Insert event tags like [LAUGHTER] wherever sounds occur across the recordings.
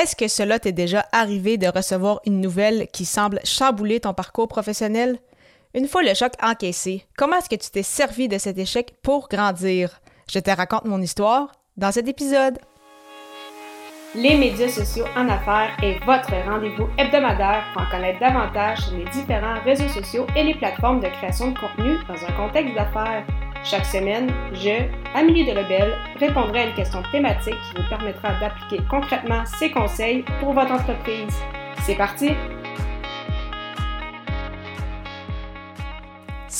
Est-ce que cela t'est déjà arrivé de recevoir une nouvelle qui semble chambouler ton parcours professionnel? Une fois le choc encaissé, comment est-ce que tu t'es servi de cet échec pour grandir? Je te raconte mon histoire dans cet épisode. Les médias sociaux en affaires est votre rendez-vous hebdomadaire pour en connaître davantage sur les différents réseaux sociaux et les plateformes de création de contenu dans un contexte d'affaires. Chaque semaine, je, Amélie Delebel, répondrai à une question thématique qui vous permettra d'appliquer concrètement ces conseils pour votre entreprise. C'est parti!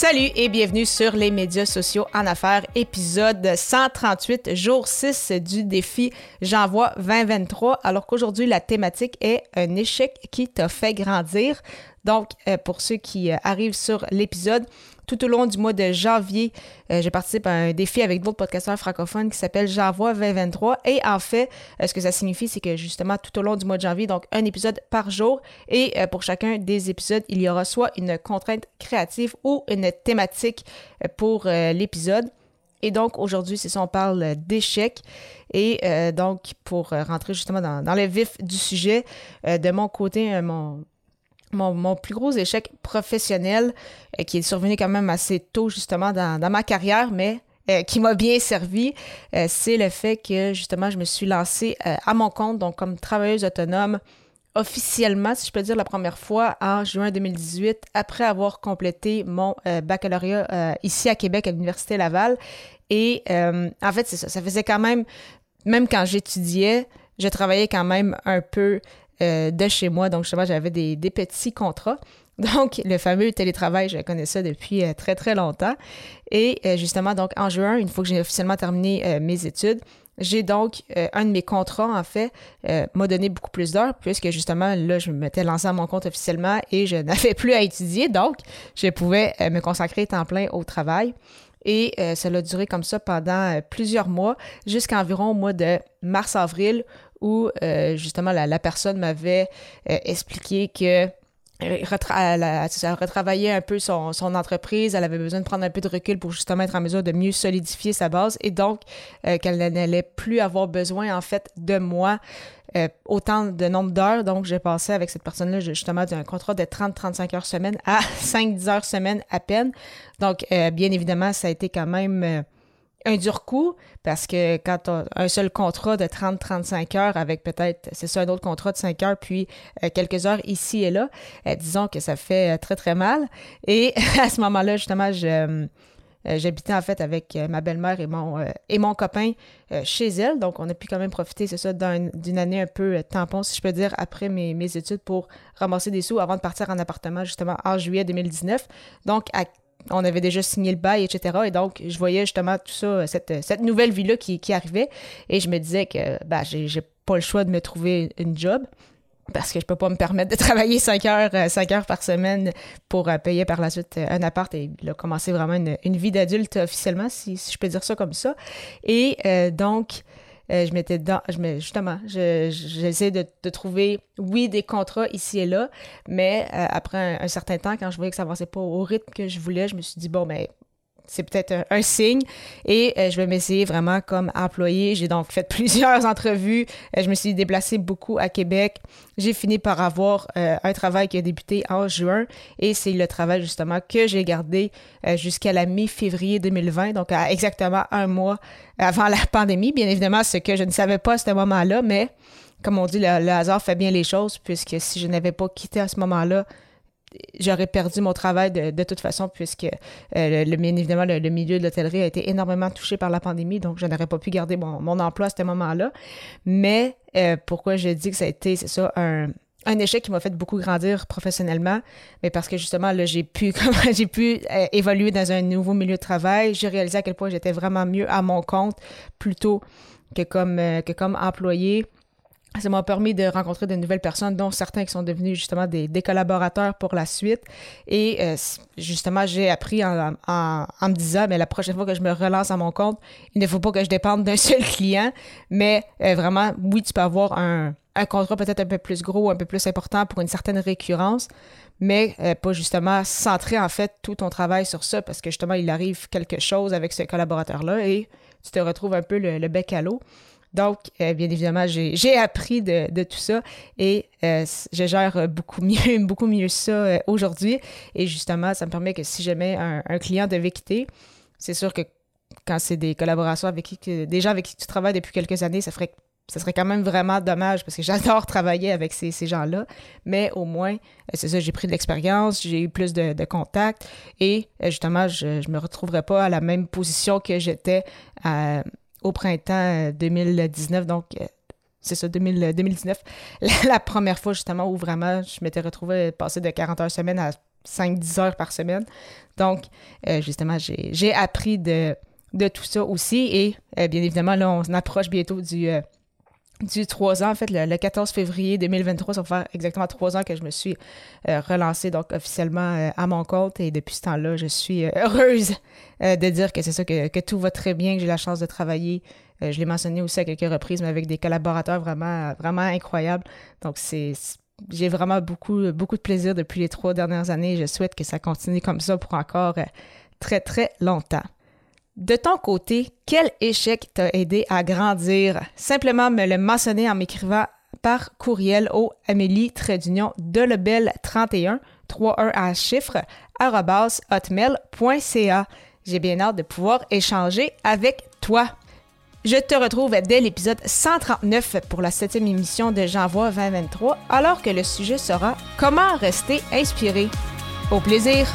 Salut et bienvenue sur les médias sociaux en affaires, épisode 138, jour 6 du défi J'envoie 2023, alors qu'aujourd'hui la thématique est un échec qui t'a fait grandir. Donc, euh, pour ceux qui euh, arrivent sur l'épisode, tout au long du mois de janvier, euh, je participe à un défi avec d'autres podcasteurs francophones qui s'appelle J'envoie 2023. Et en fait, ce que ça signifie, c'est que justement, tout au long du mois de janvier, donc un épisode par jour. Et pour chacun des épisodes, il y aura soit une contrainte créative ou une thématique pour l'épisode. Et donc, aujourd'hui, c'est ça, on parle d'échecs. Et donc, pour rentrer justement dans, dans, le vif du sujet, de mon côté, mon, mon, plus gros échec professionnel, euh, qui est survenu quand même assez tôt justement dans, ma carrière, mais euh, qui m'a bien servi, euh, c'est le fait que justement je me suis lancée à mon compte, donc comme travailleuse autonome officiellement, si je peux dire, la première fois en juin 2018, après avoir complété mon baccalauréat ici à Québec à l'Université Laval. Et en fait, c'est ça, ça faisait quand même, même quand j'étudiais, je travaillais quand même un peu euh, de chez moi. Donc, justement, j'avais des, petits contrats. [LAUGHS] Donc, le fameux télétravail, je connais ça depuis euh, très, très longtemps. Et euh, justement, donc, en juin, une fois que j'ai officiellement terminé mes études, j'ai donc un de mes contrats, en fait, m'a donné beaucoup plus d'heures, puisque justement, là, je m'étais lancé à mon compte officiellement et je [LAUGHS] n'avais plus à étudier. Donc, je pouvais me consacrer temps plein au travail. Et ça a duré comme ça pendant plusieurs mois, jusqu'à environ au mois de mars-avril, où euh, justement la, personne m'avait euh, expliqué que elle, retravaillait un peu son, entreprise, elle avait besoin de prendre un peu de recul pour justement être en mesure de mieux solidifier sa base et donc euh, qu'elle n'allait plus avoir besoin en fait de moi autant de nombre d'heures. Donc j'ai passé avec cette personne-là justement d'un contrat de 30-35 heures semaine à [LAUGHS] 5-10 heures semaine à peine. Donc bien évidemment ça a été quand même un dur coup parce que quand un seul contrat de 30-35 heures avec peut-être, c'est ça, un autre contrat de 5 heures, puis euh, quelques heures ici et là, euh, disons que ça fait euh, très, très mal. Et [LAUGHS] à ce moment-là, justement, j'habitais en fait avec ma belle-mère et mon, et mon copain chez elle. Donc, on a pu quand même profiter, c'est ça, d'une année un peu tampon, si je peux dire, après mes, mes études pour ramasser des sous avant de partir en appartement, justement, en juillet 2019. Donc, à on avait déjà signé le bail, etc. Et donc, je voyais justement tout ça, cette, nouvelle vie-là qui, arrivait. Et je me disais que ben, j'ai pas le choix de me trouver une job parce que je peux pas me permettre de [LAUGHS] travailler 5 heures, euh, heures par semaine pour euh, payer par la suite euh, un appart et là, commencer vraiment une, vie d'adulte officiellement, si, je peux dire ça comme ça. Et donc, euh, je m'étais dans, je justement, j'essaie de, de, trouver, oui, des contrats ici et là, mais euh, après un, certain temps, quand je voyais que ça avançait pas au rythme que je voulais, je me suis dit, bon, mais c'est peut-être un, signe. Et euh, je vais m'essayer vraiment comme employé. J'ai donc fait [LAUGHS] plusieurs entrevues. Euh, je me suis déplacée beaucoup à Québec. J'ai fini par avoir euh, un travail qui a débuté en juin. Et c'est le travail justement que j'ai gardé jusqu'à la mi-février 2020, donc à exactement un mois avant la pandémie. Bien évidemment, ce que je ne savais pas à ce moment-là, mais comme on dit, le hasard fait bien les choses, puisque si je n'avais pas quitté à ce moment-là, j'aurais perdu mon travail de, toute façon, puisque euh, le, évidemment, le, milieu de l'hôtellerie a été énormément touché par la pandémie, donc je n'aurais pas pu garder mon, emploi à ce moment-là. Mais euh, pourquoi je dis que ça a été, c'est ça, un, échec qui m'a fait beaucoup grandir professionnellement, mais parce que justement, là, j'ai pu, [LAUGHS] j'ai pu euh, évoluer dans un nouveau milieu de travail. J'ai réalisé à quel point j'étais vraiment mieux à mon compte plutôt que comme, que comme employé ça m'a permis de rencontrer de nouvelles personnes, dont certains qui sont devenus justement des, collaborateurs pour la suite. Et euh, justement, j'ai appris en, me disant, mais la prochaine fois que je me relance à mon compte, il ne faut pas que je dépende d'un [LAUGHS] seul client, mais euh, vraiment, oui, tu peux avoir un, contrat peut-être un peu plus gros, un peu plus important pour une certaine récurrence, mais euh, pas justement centrer en fait tout ton travail sur ça, parce que justement, il arrive quelque chose avec ce collaborateur-là et tu te retrouves un peu le bec à l'eau. Donc, bien évidemment, j'ai appris de, tout ça et je gère beaucoup mieux, [LAUGHS] mieux ça aujourd'hui. Et justement, ça me permet que si jamais un, client devait quitter, c'est sûr que quand c'est des collaborations avec qui, des gens avec qui tu travailles depuis quelques années, ça ferait ça serait quand même vraiment dommage parce que [LAUGHS] j'adore travailler avec ces, gens-là. Mais au moins, euh, c'est ça, j'ai pris de l'expérience, j'ai eu plus de, contacts et euh, justement, je ne me retrouverai pas à la même position que j'étais euh, au printemps 2019. Donc, c'est ça, 2019. [LAUGHS] La, première fois justement où vraiment je m'étais retrouvée passer de 40 heures semaine à 5-10 heures par semaine. Donc, justement, j'ai appris de, de tout ça aussi. Et bien évidemment, là, on approche bientôt du, du 3 ans. En fait, le, 14 février 2023, ça va faire exactement trois ans que je me suis euh, relancée donc officiellement euh, à mon compte et depuis ce temps-là, je suis euh, heureuse de dire que c'est ça, que, que, tout va très bien, que j'ai la chance de travailler. je l'ai mentionné aussi à quelques reprises, mais avec des collaborateurs vraiment, vraiment incroyables. Donc, c'est j'ai vraiment beaucoup, beaucoup de plaisir depuis les trois dernières années. Je souhaite que ça continue comme ça pour encore très, très longtemps. De ton côté, quel échec t'a aidé à grandir? Simplement me le mentionner en m'écrivant par courriel au Amélie Trédunion de Lebel 31 31 à chiffre hotmail.ca. J'ai bien hâte de pouvoir échanger avec toi. Je te retrouve dès l'épisode 139 pour la septième émission de J'envoie 2023, alors que le sujet sera Comment rester inspiré. Au plaisir!